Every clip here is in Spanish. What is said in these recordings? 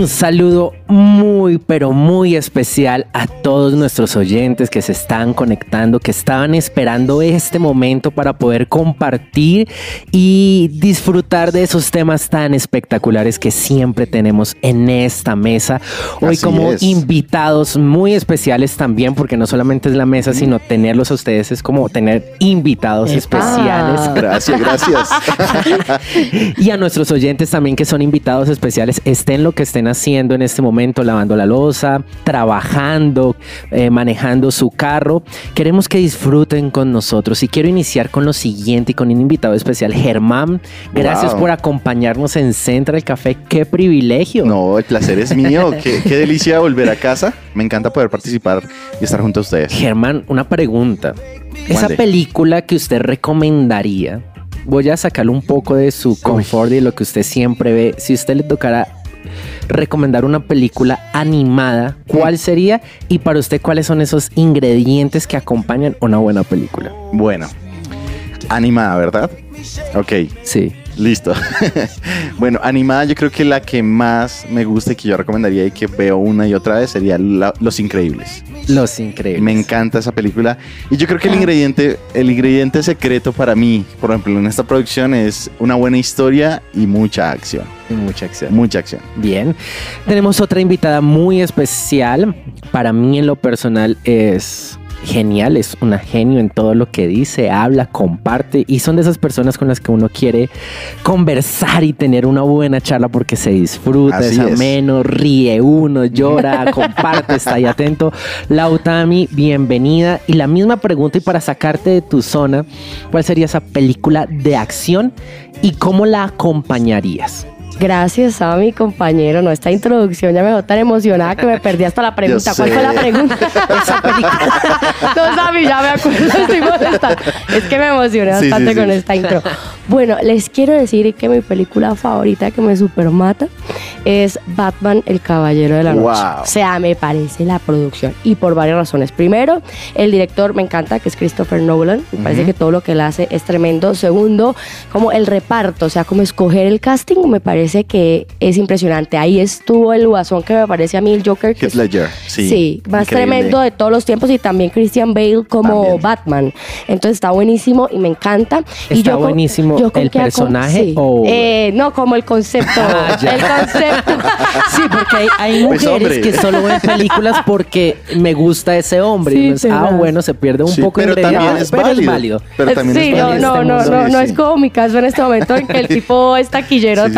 Un saludo muy, pero muy especial a todos nuestros oyentes que se están conectando, que estaban esperando este momento para poder compartir y disfrutar de esos temas tan espectaculares que siempre tenemos en esta mesa. Hoy Así como es. invitados muy especiales también, porque no solamente es la mesa, sino tenerlos a ustedes es como tener invitados especiales. Gracias, gracias. Y a nuestros oyentes también que son invitados especiales, estén lo que estén haciendo en este momento, lavando la losa, trabajando, eh, manejando su carro. Queremos que disfruten con nosotros y quiero iniciar con lo siguiente y con un invitado especial, Germán. Gracias Wow. por acompañarnos en Central Café. ¡Qué privilegio! No, el placer es mío. Qué, qué delicia volver a casa. Me encanta poder participar y estar junto a ustedes. Germán, una pregunta. Esa película que usted recomendaría, voy a sacarle un poco de su confort y de lo que usted siempre ve. Si usted le tocara recomendar una película animada, ¿cuál sería? Y para usted, ¿cuáles son esos ingredientes que acompañan una buena película? Bueno, animada, ¿verdad? Ok, Sí. listo. bueno, animada yo creo que la que más me gusta y que yo recomendaría y que veo una y otra vez sería la- Los Increíbles. Los increíbles. Me encanta esa película. Y yo creo que el ingrediente, el ingrediente secreto para mí, por ejemplo, en esta producción es una buena historia y mucha acción. Mucha acción. Mucha acción. Bien. Tenemos otra invitada muy especial. Para mí en lo personal es genial, es una genio en todo lo que dice, habla, comparte y son de esas personas con las que uno quiere conversar y tener una buena charla porque se disfruta, Así es es. ameno, ríe uno, llora, comparte, está ahí atento. Lautami, bienvenida. Y la misma pregunta y para sacarte de tu zona, ¿cuál sería esa película de acción y cómo la acompañarías? Gracias a mi compañero. No, esta introducción ya me dejó tan emocionada que me perdí hasta la pregunta. ¿Cuál fue la pregunta? Esa película. No, Sammy, ya me acuerdo. Estoy molesta. Es que me emocioné Sí, bastante sí. con esta intro. Bueno, les quiero decir que mi película favorita que me super mata es Batman, el Caballero de la Noche. Wow. O sea, me parece la producción. Y por varias razones. Primero, el director me encanta, que es Christopher Nolan. Me parece que todo lo que él hace es tremendo. Segundo, como el reparto, o sea, como escoger el casting, me parece que es impresionante. Ahí estuvo el guasón que me parece a mí el Joker. que Heath es- Ledger. Sí, Sí, más increíble. tremendo de todos los tiempos y también Christian Bale como También. Batman. Entonces está buenísimo y me encanta. y ¿Está con- buenísimo con el qué hago- personaje sí. o- Eh, no, como el concepto. Ah, el concepto. Sí, porque hay, hay Pues, mujeres hombre. que solo ven películas porque me gusta ese hombre. Sí, Y pues, ah, bueno, se pierde un Sí, poco pero también es pero válido. es válido. Pero también sí, es no, válido. no, no, Sí, no, no sí. es como mi caso en este momento en que el tipo es taquillero Sí,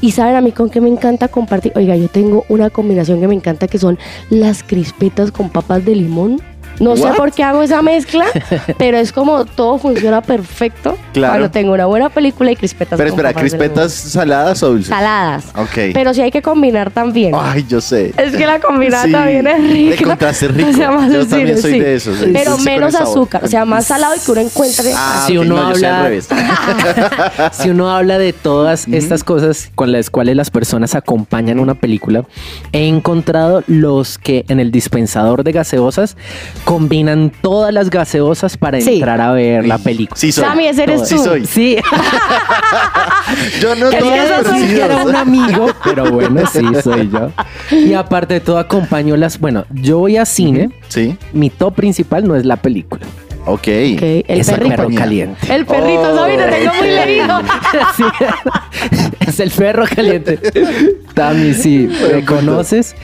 Y saben a mí con qué me encanta compartir. Oiga, yo tengo una combinación que me encanta que son las crispetas con papas de limón. No sé por qué hago esa mezcla, pero es como todo funciona perfecto Claro. cuando tengo una buena película y crispetas Pero espera, ¿crispetas saladas o dulces? saladas. Ok. Pero sí hay que combinar también. Ay, yo sé. Es que la combinada Sí, también es rica. de contraste rico. O sea, más Yo también soy sí. de esos, sí. Pero menos azúcar. O sea, más salado y que uno encuentre. Ah, Si ok, uno no, yo soy al habla- revés. si uno habla de todas estas cosas con las cuales las personas acompañan una película, he encontrado los que en el dispensador de gaseosas combinan todas las gaseosas para Sí. entrar a ver la película. Sí soy. Sammy, ese eres Todas. Sí tú. soy. Sí, Yo no quería decir que era un amigo, pero bueno, sí, soy yo. Y aparte de todo, acompaño las. Bueno, yo voy a cine. Sí, Mi top principal no es la película. ok. Ok, el es el perrito. perro caliente. El perrito, Oh. Sammy, lo tengo muy leído. Sí. es el perro caliente. Tami, sí, me conoces.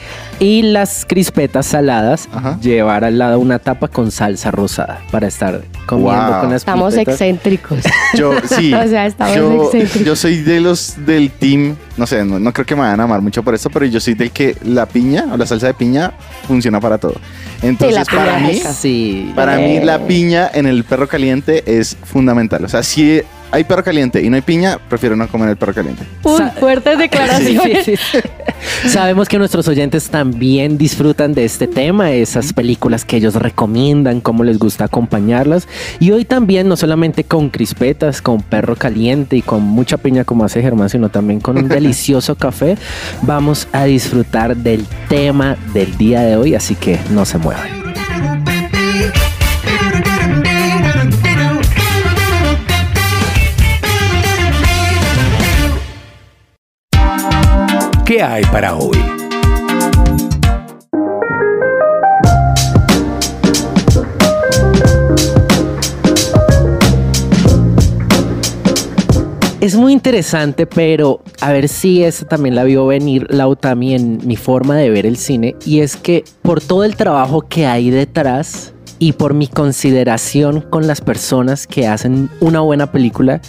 Y las crispetas saladas, Ajá. llevar al lado una tapa con salsa rosada para estar comiendo Wow. con las Estamos crispetas. excéntricos. Yo, sí. O sea, estamos yo, excéntricos. yo soy de los del team, no sé, no, no creo que me vayan a amar mucho por esto, pero yo soy del que la piña o la salsa de piña funciona para todo. Entonces, para mí. Sí. para mí Eh. la piña en el perro caliente es fundamental. O sea, si hay perro caliente y no hay piña, prefiero no comer el perro caliente. Uy, fuertes declaraciones. Sí, sí, sí. Sabemos que nuestros oyentes también disfrutan de este tema, esas películas que ellos recomiendan, cómo les gusta acompañarlas. Y hoy también, no solamente con crispetas, con perro caliente y con mucha piña como hace Germán, sino también con un delicioso café, vamos a disfrutar del tema del día de hoy, así que no se muevan. ¿Qué hay para hoy? Es muy interesante, pero a ver si esa también la vio venir Lautami en mi forma de ver el cine. Y es que por todo el trabajo que hay detrás y por mi consideración con las personas que hacen una buena película,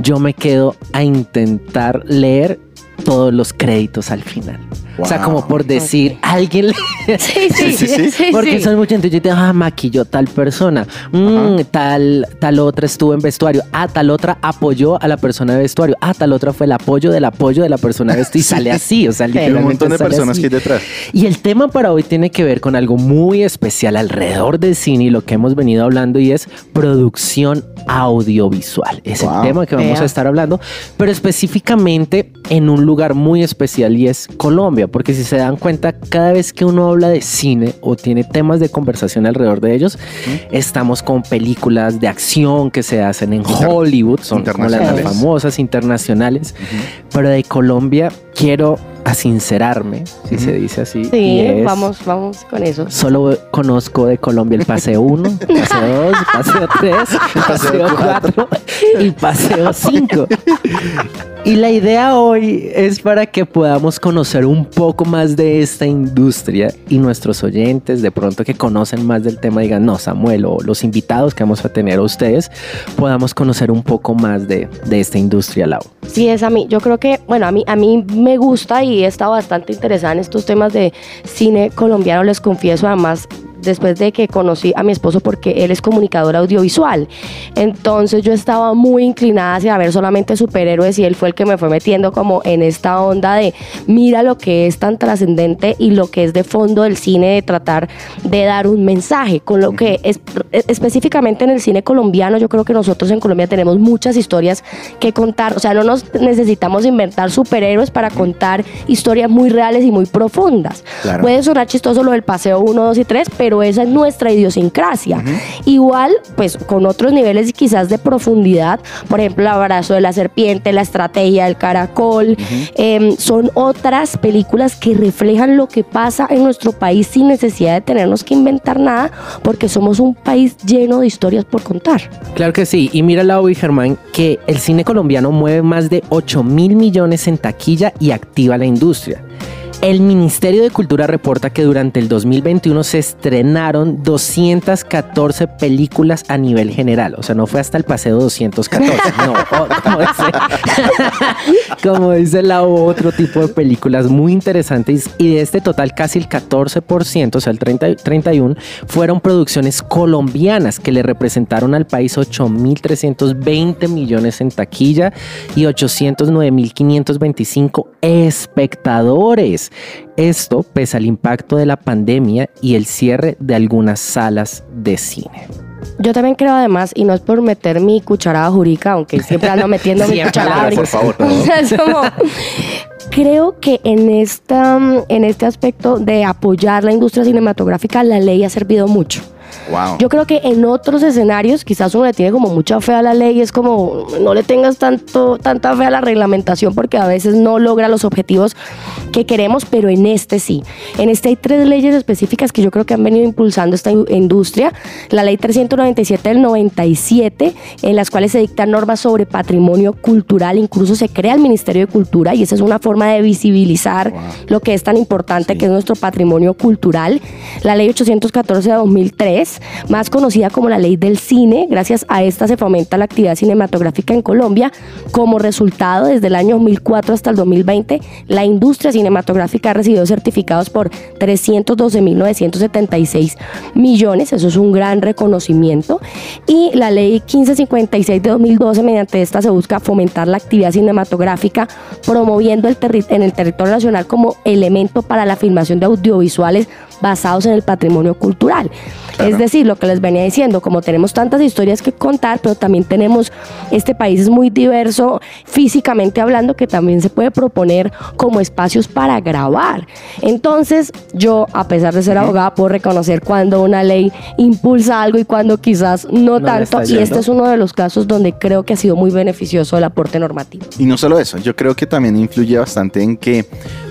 yo me quedo a intentar leer todos los créditos al final. O sea, como por decir, alguien le... Sí, sí, Sí, sí, sí. sí. Porque sí. son mucha gente. Yo digo, ah, maquilló tal persona. Mm, tal, tal otra estuvo en vestuario. Ah, tal otra apoyó a la persona de vestuario. Ah, tal otra fue el apoyo del apoyo de la persona de vestuario. Y sale así. O sea, Hay un literalmente montón de personas así. que hay detrás. Y el tema para hoy tiene que ver con algo muy especial alrededor del cine y lo que hemos venido hablando y es producción audiovisual. Es Wow. el tema que vamos Vea. a estar hablando, pero específicamente en un lugar muy especial y es Colombia, porque si se dan cuenta, cada vez que uno habla de cine o tiene temas de conversación alrededor de ellos, estamos con películas de acción que se hacen en Inter- Hollywood, son como las más internacionales. famosas internacionales, pero de Colombia quiero asincerarme, si se dice así. y Sí, es- vamos, vamos con eso. Solo conozco de Colombia el paseo 1, paseo 2, paseo 3, paseo 4 y paseo 5. Y la idea hoy es para que podamos conocer un poco más de esta industria y nuestros oyentes de pronto que conocen más del tema digan, no, Samuel, o los invitados que vamos a tener a ustedes, podamos conocer un poco más de, de esta industria, Lau. Sí, es a mí. Yo creo que, bueno, a mí, a mí me gusta y he estado bastante interesada en estos temas de cine colombiano, les confieso, además después de que conocí a mi esposo porque él es comunicador audiovisual. Entonces yo estaba muy inclinada hacia ver solamente superhéroes y él fue el que me fue metiendo como en esta onda de mira lo que es tan trascendente y lo que es de fondo del cine de tratar de dar un mensaje, con lo que es, específicamente en el cine colombiano, yo creo que nosotros en Colombia tenemos muchas historias que contar, o sea, no nos necesitamos inventar superhéroes para contar historias muy reales y muy profundas. Claro. Puede sonar chistoso lo del paseo 1, 2 y 3, pero esa es nuestra idiosincrasia. Igual, pues con otros niveles quizás de profundidad, por ejemplo, el abrazo de la serpiente, la estrategia del caracol, em, son otras películas que reflejan lo que pasa en nuestro país sin necesidad de tenernos que inventar nada, porque somos un país lleno de historias por contar. Claro que sí. Y mira, Lau y Germán, que el cine colombiano mueve más de 8 mil millones en taquilla y activa la industria. El Ministerio de Cultura reporta que durante el 2021 se estrenaron 214 películas a nivel general. O sea, no fue hasta el paseo 214. No, como dice, como dice la otro tipo de películas muy interesantes. Y de este total, casi el 14%, o sea, el 30 31, fueron producciones colombianas que le representaron al país 8.320 millones en taquilla y 809.525 espectadores. Esto pese al impacto de la pandemia y el cierre de algunas salas de cine. Yo también creo además, y no es por meter mi cucharada jurica, aunque siempre ando metiendo mi cucharada por favor, como- creo que en, esta, en este aspecto de apoyar la industria cinematográfica, la ley ha servido mucho. Wow. Yo creo que en otros escenarios quizás uno le tiene como mucha fe a la ley, es como no le tengas tanto, tanta fe a la reglamentación porque a veces no logra los objetivos que queremos, pero en este sí. En este hay tres leyes específicas que yo creo que han venido impulsando esta in- industria. La ley 397 del 97, en las cuales se dictan normas sobre patrimonio cultural, incluso se crea el Ministerio de Cultura y esa es una forma de visibilizar Wow. lo que es tan importante Sí. que es nuestro patrimonio cultural. La ley 814 de 2003 3, más conocida como la ley del cine. Gracias a esta se fomenta la actividad cinematográfica en Colombia. Como resultado, desde el año 2004 hasta el 2020, la industria cinematográfica ha recibido certificados por 312.976 millones. Eso es un gran reconocimiento. Y la ley 1556 de 2012, mediante esta se busca fomentar la actividad cinematográfica, promoviendo el en el territorio nacional como elemento para la filmación de audiovisuales basados en el patrimonio cultural. Es decir, lo que les venía diciendo, como tenemos tantas historias que contar, pero también tenemos, este país es muy diverso físicamente hablando, que también se puede proponer como espacios para grabar. Entonces, yo, a pesar de ser abogada, puedo reconocer cuando una ley impulsa algo y cuando quizás no, tanto. Y este es uno de los casos donde creo que ha sido muy beneficioso el aporte normativo. Y no solo eso, yo creo que también influye bastante en que,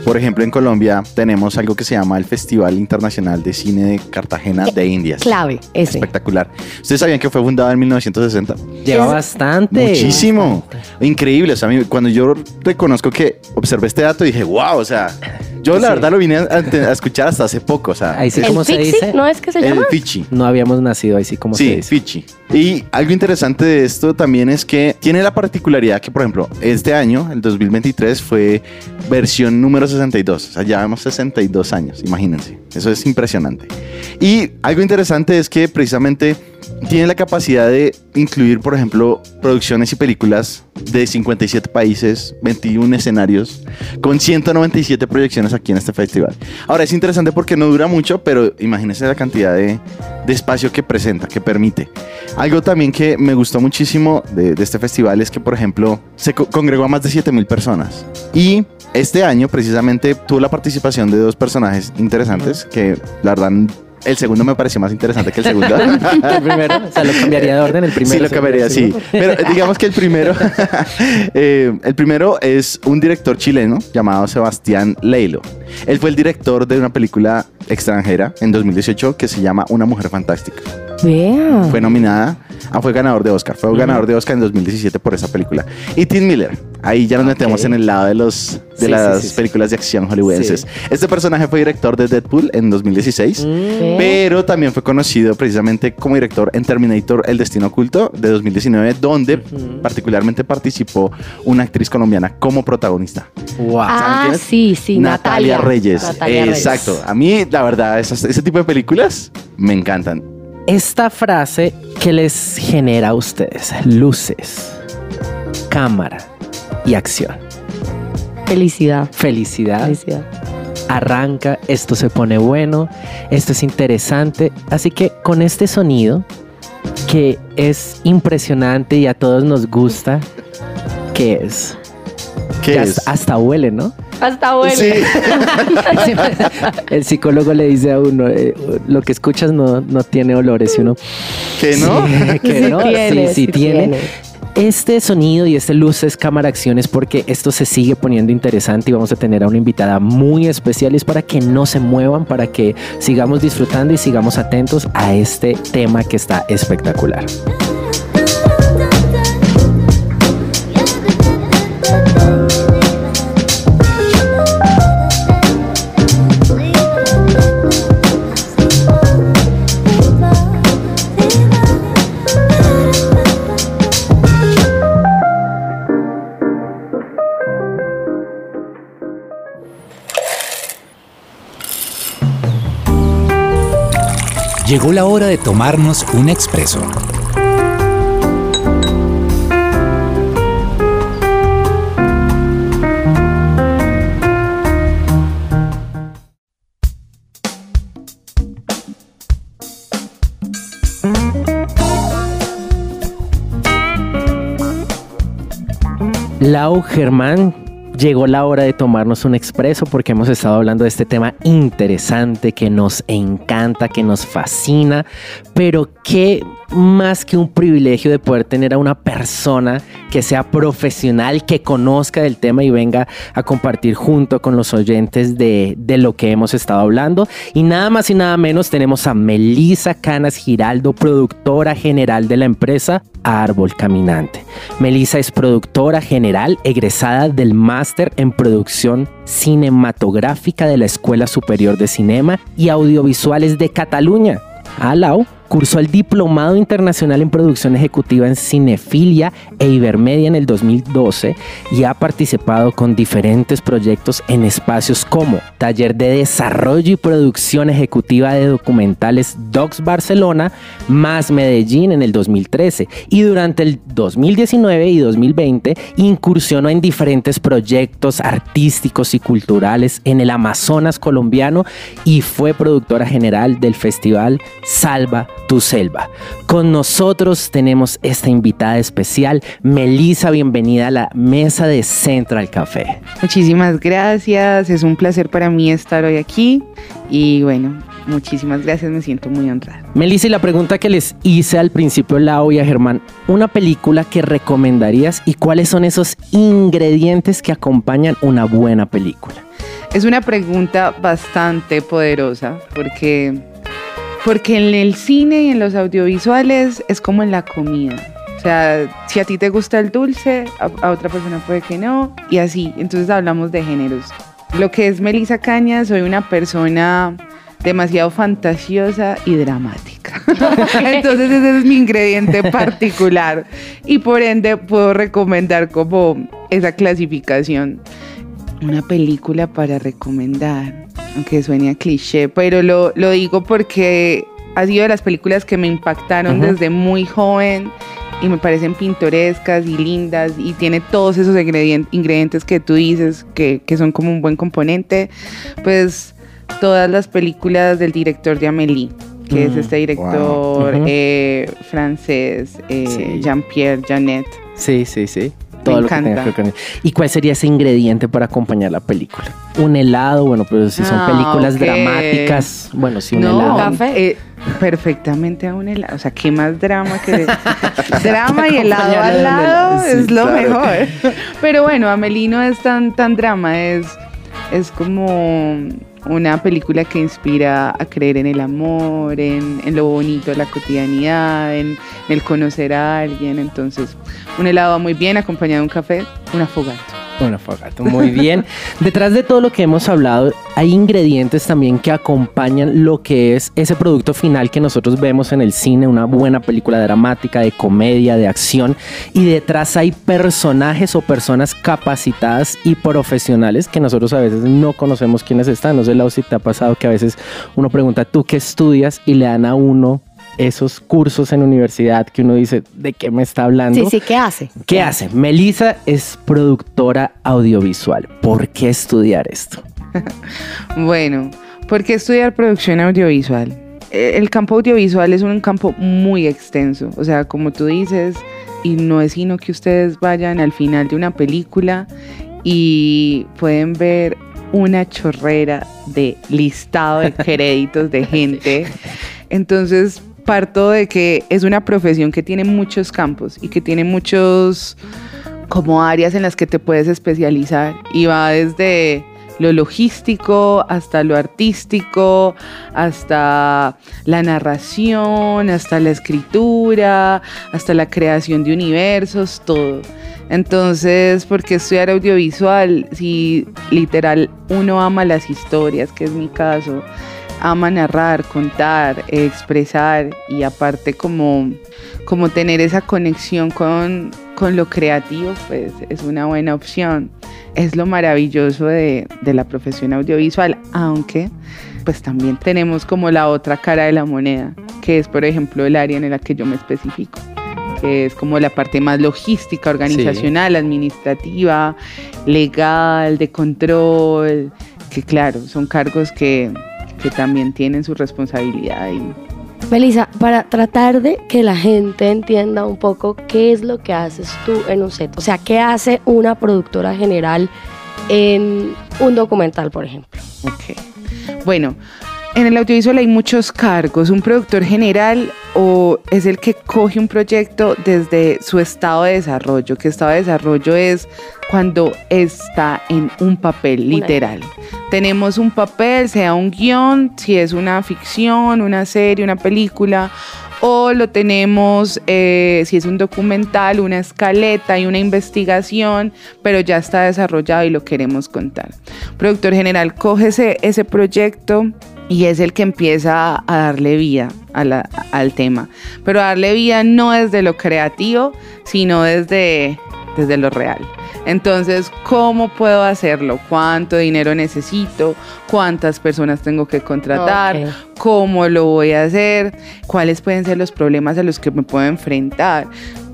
por ejemplo, en Colombia tenemos algo que se llama el Festival Internacional de Cine de Cartagena de India Clave, ese. Espectacular. ¿Ustedes sabían que fue fundado en 1960? Lleva bastante. Muchísimo. Increíble. O sea, cuando yo reconozco que observé este dato, dije, wow, o sea, yo la verdad lo vine a, escuchar hasta hace poco. O sea, ahí sí, ¿cómo se dice? ¿No es que se llama? El Fichi. No habíamos nacido ahí sí, como se dice? Sí, Fichi. Y algo interesante de esto también es que tiene la particularidad que, por ejemplo, este año, el 2023, fue versión número 62. O sea, llevamos 62 años, imagínense. Eso es impresionante. Y algo interesante es que precisamente tiene la capacidad de incluir, por ejemplo, producciones y películas de 57 países, 21 escenarios, con 197 proyecciones aquí en este festival. Ahora, es interesante porque no dura mucho, pero imagínense la cantidad de, espacio que presenta, que permite. Algo también que me gustó muchísimo de, este festival es que, por ejemplo, se congregó a más de 7 mil personas. Y este año, precisamente, tuvo la participación de dos personajes interesantes que, la verdad, el segundo me pareció más interesante que el segundo. el primero, o sea, lo cambiaría de orden el primero. Sí, lo cambiaría, sí. Pero digamos que el primero, eh, el primero es un director chileno llamado Sebastián Leilo. Él fue el director de una película extranjera en 2018 que se llama Una Mujer Fantástica. Fue nominada Ah, fue ganador de Oscar. Fue ganador de Oscar en 2017 por esa película. Y Tim Miller. Ahí ya nos metemos en el lado de los de las películas de acción hollywoodenses. Este personaje fue director de Deadpool en 2016, mm. pero también fue conocido precisamente como director en Terminator El Destino Oculto de 2019, donde particularmente participó una actriz colombiana como protagonista. Wow. Ah, sí, sí, Natalia, Reyes. Exacto. A mí, la verdad, ese tipo de películas me encantan esta frase que les genera a ustedes luces, cámara y acción. Felicidad. Felicidad. Felicidad. Arranca, esto se pone bueno, esto es interesante. Así que con este sonido, que es impresionante y a todos nos gusta, ¿qué es? ¿Qué es? hasta huele, ¿no? Hasta bueno. Sí. El psicólogo le dice a uno, eh, lo que escuchas no, no tiene olores, y uno... ¿Que no? que sí no, tiene, sí, sí, tiene. Este sonido y este luces, cámara, acciones, porque esto se sigue poniendo interesante y vamos a tener a una invitada muy especial y es para que no se muevan, para que sigamos disfrutando y sigamos atentos a este tema que está espectacular. Llegó la hora de tomarnos un expreso. Lau Germán llegó la hora de tomarnos un expreso porque hemos estado hablando de este tema interesante que nos encanta, que nos fascina, pero que más que un privilegio de poder tener a una persona que sea profesional, que conozca del tema y venga a compartir junto con los oyentes de, de lo que hemos estado hablando. Y nada más y nada menos tenemos a Melisa Canas Giraldo, productora general de la empresa Árbol Caminante. Melisa es productora general egresada del máster en producción cinematográfica de la Escuela Superior de Cinema y Audiovisuales de Cataluña. A Lau Cursó el Diplomado Internacional en Producción Ejecutiva en Cinefilia e Ibermedia en el 2012 y ha participado con diferentes proyectos en espacios como Taller de Desarrollo y Producción Ejecutiva de Documentales Docs Barcelona, más Medellín en el 2013 y durante el 2019 y 2020 incursionó en diferentes proyectos artísticos y culturales en el Amazonas colombiano y fue productora general del festival Salva tu Selva. Con nosotros tenemos esta invitada especial, Melissa, bienvenida a la mesa de Central Café. Muchísimas gracias, es un placer para mí estar hoy aquí y bueno, muchísimas gracias, me siento muy honrada. Melissa, y la pregunta que les hice al principio, Lau y a Germán, una película que recomendarías y cuáles son esos ingredientes que acompañan una buena película. Es una pregunta bastante poderosa porque, porque en el cine y en los audiovisuales es como en la comida. O sea, si a ti te gusta el dulce, a, otra persona puede que no, y así. Entonces hablamos de géneros. Lo que es Melissa Cañas, soy una persona demasiado fantasiosa y dramática. Entonces ese es mi ingrediente particular y por ende puedo recomendar como esa clasificación. Una película para recomendar, aunque suene a cliché, pero lo, lo digo porque ha sido de las películas que me impactaron desde muy joven y me parecen pintorescas y lindas y tiene todos esos ingredien- ingredientes que tú dices que, que son como un buen componente. Pues todas las películas del director de Amélie, que es Mm, este director wow. Eh, francés, eh, Sí. Jean-Pierre Janet. Sí, sí, sí. Todo lo que tenga que ver con ¿Y cuál sería ese ingrediente para acompañar la película? Un helado, bueno, pero si son Ah, películas dramáticas, bueno, sí, un No, helado. Café. eh, perfectamente a un helado. O sea, ¿qué más drama que drama y helado al lado? sí, es lo claro. mejor. Pero bueno, Amelie no es tan, tan drama, es, es como una película que inspira a creer en el amor, en, lo bonito de la cotidianidad, en, el conocer a alguien. Entonces, un helado muy bien acompañado de un café, una fogata. Bueno, Fogato, muy bien. Detrás de todo lo que hemos hablado, hay ingredientes también que acompañan lo que es ese producto final que nosotros vemos en el cine, una buena película dramática, de comedia, de acción. Y detrás hay personajes o personas capacitadas y profesionales que nosotros a veces no conocemos quiénes están. No sé, Lau, si te ha pasado que a veces uno pregunta, ¿tú qué estudias? Y le dan a uno esos cursos en universidad que uno dice, ¿de qué me está hablando? Sí, sí, ¿qué hace? ¿Qué hace? Melissa es productora audiovisual. ¿Por qué estudiar esto? Bueno, ¿por qué estudiar producción audiovisual? Eh, El campo audiovisual es un campo muy extenso, o sea, como tú dices, y no es sino que ustedes vayan al final de una película y pueden ver una chorrera de listado de créditos de gente. Entonces, parto de que es una profesión que tiene muchos campos y que tiene muchos como áreas en las que te puedes especializar y va desde lo logístico hasta lo artístico, hasta la narración, hasta la escritura, hasta la creación de universos, todo. Entonces, ¿por qué estudiar audiovisual? Si literal uno ama las historias, que es mi caso, ama narrar, contar, expresar y aparte como, como tener esa conexión con, con lo creativo, pues es una buena opción. Es lo maravilloso de, de la profesión audiovisual, aunque pues también tenemos como la otra cara de la moneda, que es por ejemplo el área en la que yo me especifico que es como la parte más logística, organizacional, administrativa, legal, de control, que claro, son cargos que, que también tienen su responsabilidad y Melissa, para tratar de que la gente entienda un poco qué es lo que haces tú en un set, o sea, qué hace una productora general en un documental, por ejemplo. Ok. Bueno, en el audiovisual hay muchos cargos. Un productor general o es el que coge un proyecto desde su estado de desarrollo, que estado de desarrollo es cuando está en un papel literal. Tenemos un papel, sea un guion, si es una ficción, una serie, una película, o lo tenemos, eh, si es un documental, una escaleta y una investigación, pero ya está desarrollado y lo queremos contar. Productor general coge ese, ese proyecto y es el que empieza a darle vida a la- al tema. Pero darle vida no desde lo creativo, sino desde, desde lo real. Entonces, ¿cómo puedo hacerlo? ¿Cuánto dinero necesito? ¿Cuántas personas tengo que contratar? ¿Cómo lo voy a hacer? ¿Cuáles pueden ser los problemas a los que me puedo enfrentar?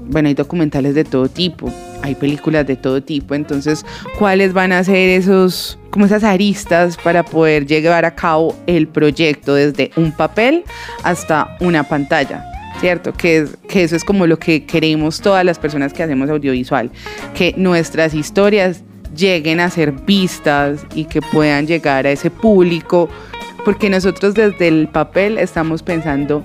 Bueno, hay documentales de todo tipo, hay películas de todo tipo, entonces, ¿cuáles van a ser esos, como esas aristas para poder llevar a cabo el proyecto desde un papel hasta una pantalla? ¿Cierto? Que, que eso es como lo que queremos todas las personas que hacemos audiovisual, que nuestras historias lleguen a ser vistas y que puedan llegar a ese público, porque nosotros desde el papel estamos pensando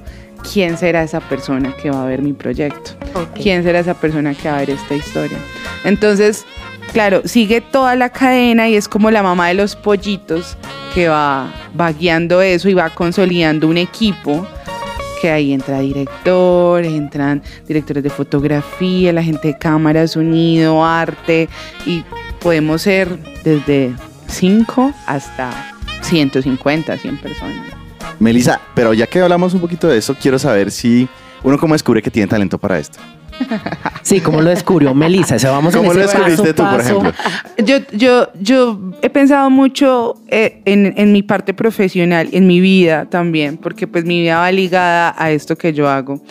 quién será esa persona que va a ver mi proyecto, Ok. quién será esa persona que va a ver esta historia. Entonces, claro, sigue toda la cadena y es como la mamá de los pollitos que va, va guiando eso y va consolidando un equipo que ahí entra director, entran directores de fotografía, la gente de cámara, sonido, arte y podemos ser desde 5 hasta 150, 100 personas. Melissa, pero ya que hablamos un poquito de eso, quiero saber si uno cómo descubre que tiene talento para esto. Sí, ¿cómo lo descubrió Melissa? O sea, vamos en ¿Cómo lo ese paso, descubriste tú, por ejemplo? Yo, yo, yo he pensado mucho eh, en, en mi parte profesional, en mi vida también, porque pues mi vida va ligada a esto que yo hago.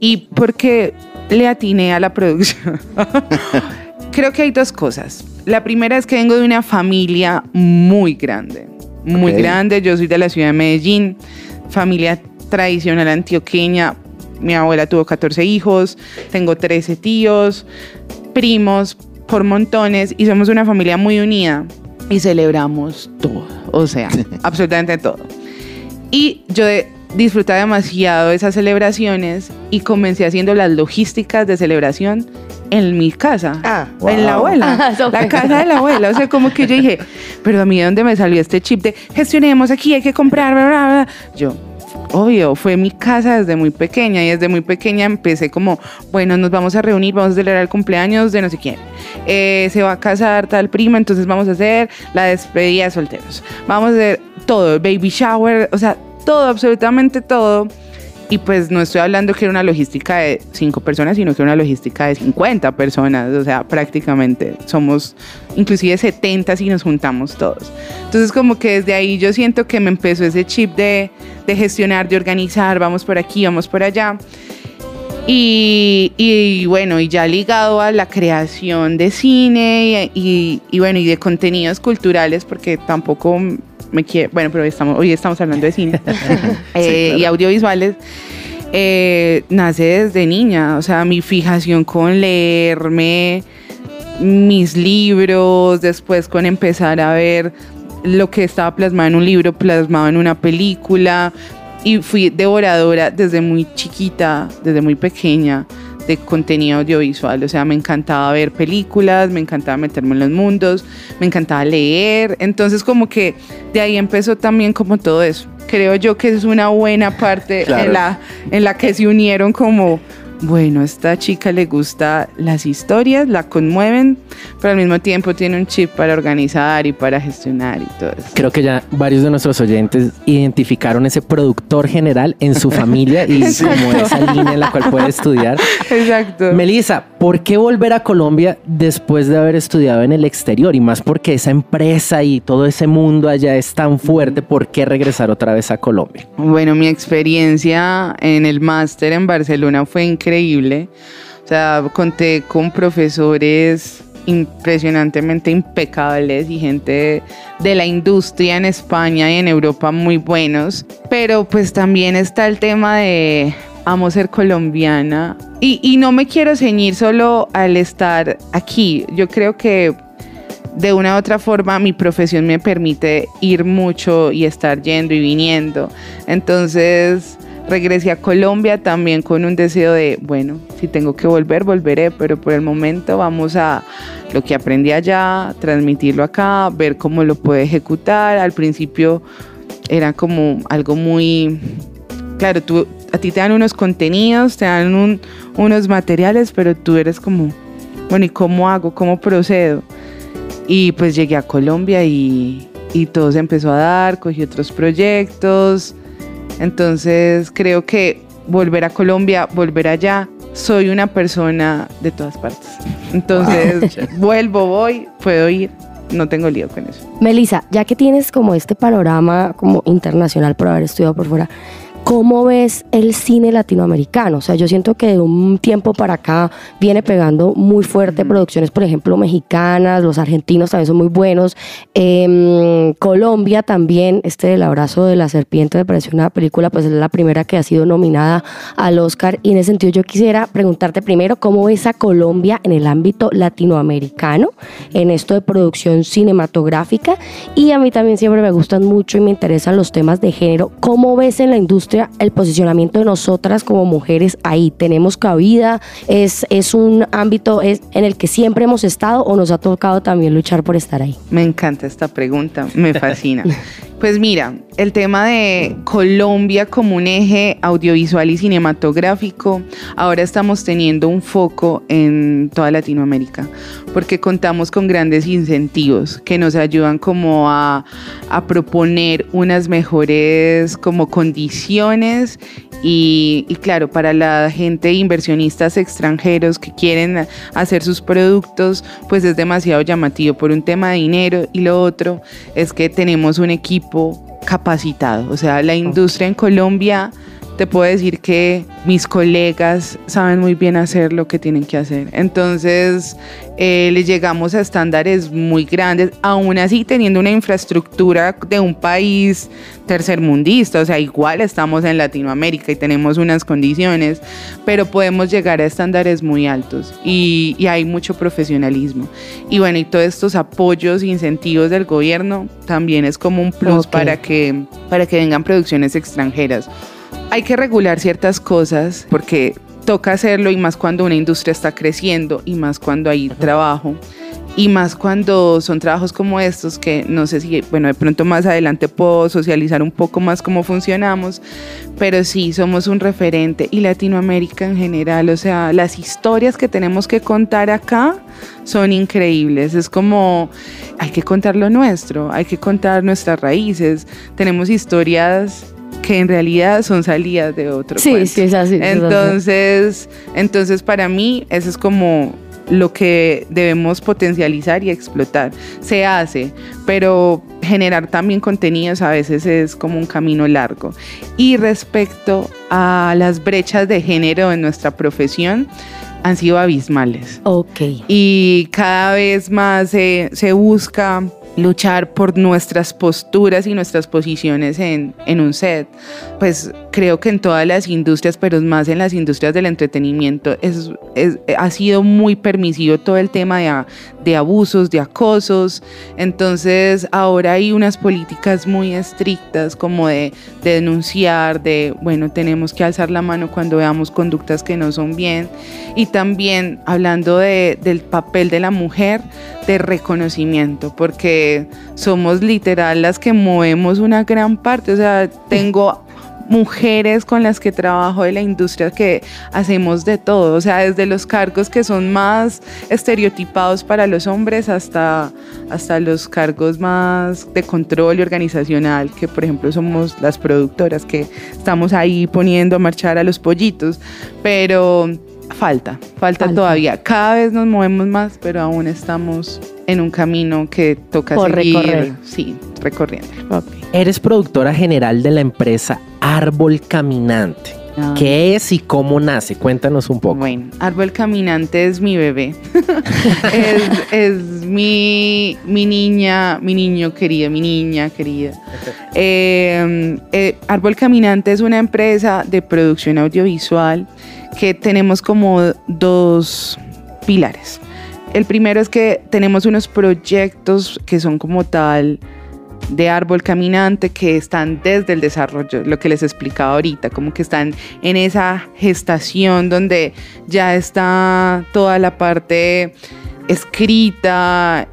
Y porque le atiné a la producción. Creo que hay dos cosas. La primera es que vengo de una familia muy grande, muy grande. Yo soy de la ciudad de Medellín, familia tradicional antioqueña. Mi abuela tuvo 14 hijos, tengo 13 tíos, primos por montones y somos una familia muy unida y celebramos todo, o sea, absolutamente todo. Y yo disfrutaba demasiado de esas celebraciones y comencé haciendo las logísticas de celebración en mi casa, Ah. en la Wow. abuela, Ah, la casa de la abuela. O sea, como que yo dije, pero a mí de dónde me salió este chip de gestionemos aquí, hay que comprar, bla, bla, bla. Yo, obvio, fue mi casa desde muy pequeña y desde muy pequeña empecé como, bueno, nos vamos a reunir, vamos a celebrar el cumpleaños de no sé quién. Eh, se va a casar tal prima, entonces vamos a hacer la despedida de solteros. Vamos a hacer todo, baby shower, o sea, todo, absolutamente todo. Y pues no estoy hablando que era una logística de cinco personas, sino que era una logística de 50 personas. O sea, prácticamente somos inclusive 70 si nos juntamos todos. Entonces como que desde ahí yo siento que me empezó ese chip de, de gestionar, de organizar, vamos por aquí, vamos por allá. Y, y bueno, y ya ligado a la creación de cine y, y- bueno, y de contenidos culturales, porque tampoco me quiero, bueno, pero hoy estamos, hoy estamos hablando de cine. Eh, y audiovisuales, eh, nace desde niña, o sea, mi fijación con leerme mis libros, después con empezar a ver lo que estaba plasmado en un libro, plasmado en una película, y fui devoradora desde muy chiquita, desde muy pequeña, de contenido audiovisual. O sea, me encantaba ver películas, me encantaba meterme en los mundos, me encantaba leer. Entonces, como que de ahí empezó también como todo eso. Creo yo que es una buena parte Claro. en, la, en la que se unieron como, bueno, a esta chica le gusta las historias, la conmueven, pero al mismo tiempo tiene un chip para organizar y para gestionar y todo eso. Creo que ya varios de nuestros oyentes identificaron ese productor general en su familia y como esa línea en la cual puede estudiar. Exacto. Melissa, ¿por qué volver a Colombia después de haber estudiado en el exterior? Y más porque esa empresa y todo ese mundo allá es tan fuerte, ¿por qué regresar otra vez a Colombia? Bueno, mi experiencia en el máster en Barcelona fue increíble. O sea, conté con profesores impresionantemente impecables y gente de la industria en España y en Europa muy buenos. Pero pues también está el tema de amo ser colombiana y, y no me quiero ceñir solo al estar aquí. Yo creo que de una u otra forma mi profesión me permite ir mucho y estar yendo y viniendo. Entonces regresé a Colombia también con un deseo de, bueno, si tengo que volver, volveré, pero por el momento vamos a lo que aprendí allá, transmitirlo acá, ver cómo lo puedo ejecutar. Al principio era como algo muy, claro, tú, a ti te dan unos contenidos, te dan un- unos materiales, pero tú eres como, bueno, ¿y cómo hago? ¿Cómo procedo? Y pues llegué a Colombia y, y todo se empezó a dar, cogí otros proyectos. Entonces creo que volver a Colombia, volver allá, soy una persona de todas partes. Entonces vuelvo, voy, puedo ir, no tengo lío con eso. Melissa, ya que tienes como este panorama como internacional por haber estudiado por fuera, ¿Cómo ves el cine latinoamericano? O sea, yo siento que de un tiempo para acá viene pegando muy fuerte producciones, por ejemplo, mexicanas, los argentinos también son muy buenos. Em, Colombia también, este El abrazo de la serpiente me pareció una película, pues es la primera que ha sido nominada al Oscar. Y en ese sentido yo quisiera preguntarte primero, ¿cómo ves a Colombia en el ámbito latinoamericano, en esto de producción cinematográfica? Y a mí también siempre me gustan mucho y me interesan los temas de género. ¿Cómo ves en la industria? El posicionamiento de nosotras como mujeres ahí. ¿Tenemos cabida? ¿Es, es un ámbito es, en el que siempre hemos estado o nos ha tocado también luchar por estar ahí? Me encanta esta pregunta, me fascina. Pues mira, el tema de Colombia como un eje audiovisual y cinematográfico, ahora estamos teniendo un foco en toda Latinoamérica, porque contamos con grandes incentivos que nos ayudan como a, proponer unas mejores como condiciones y, claro, para la gente, inversionistas extranjeros que quieren hacer sus productos, pues es demasiado llamativo por un tema de dinero y lo otro es que tenemos un equipo capacitado. O sea, la industria en Colombia te puedo decir que mis colegas saben muy bien hacer lo que tienen que hacer. Entonces, eh, les llegamos a estándares muy grandes, aún así teniendo una infraestructura de un país tercermundista, o sea, igual estamos en Latinoamérica y tenemos unas condiciones, pero podemos llegar a estándares muy altos y, hay mucho profesionalismo. Y bueno, y todos estos apoyos e incentivos del gobierno también es como un plus para, que, para que vengan producciones extranjeras hay que regular ciertas cosas porque toca hacerlo y más cuando una industria está creciendo y más cuando hay trabajo. Y más cuando son trabajos como estos que no sé si, bueno, de pronto más adelante puedo socializar un poco más cómo funcionamos, pero sí, somos un referente. Y Latinoamérica en general, o sea, las historias que tenemos que contar acá son increíbles, es como hay que contar lo nuestro, hay que contar nuestras raíces, tenemos historias que en realidad son salidas de otro sí, Sí, es así. Entonces, entonces para mí eso es como lo que debemos potencializar y explotar. Se hace, pero generar también contenidos a veces es como un camino largo. Y respecto a las brechas de género en nuestra profesión, han sido abismales. Ok. Y cada vez más se, se busca luchar por nuestras posturas y nuestras posiciones en, en, un set. Pues creo que en todas las industrias, pero más en las industrias del entretenimiento, es, ha sido muy permisivo todo el tema de, de, abusos, de acosos. Entonces ahora hay unas políticas muy estrictas como de, de denunciar, de, bueno, tenemos que alzar la mano cuando veamos conductas que no son bien. Y también hablando de, del papel de la mujer, de reconocimiento, porque somos literal las que movemos una gran parte. O sea, tengo mujeres con las que trabajo de la industria que hacemos de todo, o sea, desde los cargos que son más estereotipados para los hombres hasta, hasta los cargos más de control y organizacional, que por ejemplo somos las productoras que estamos ahí poniendo a marchar a los pollitos, pero falta, falta, todavía. Cada vez nos movemos más, pero aún estamos en un camino que toca seguir, recorrer. sí, recorriendo. Eres productora general de la empresa Árbol Caminante. Ah. ¿Qué es y cómo nace? Cuéntanos un poco. Bueno, Árbol Caminante es mi bebé. es, mi, mi, niña, mi niño querido, mi niña querida. Eh, eh, Árbol Caminante es una empresa de producción audiovisual que tenemos como dos pilares. El primero es que tenemos unos proyectos que son como tal de árbol caminante que están desde el desarrollo, lo que les explicaba ahorita, como que están en esa gestación donde ya está toda la parte escrita,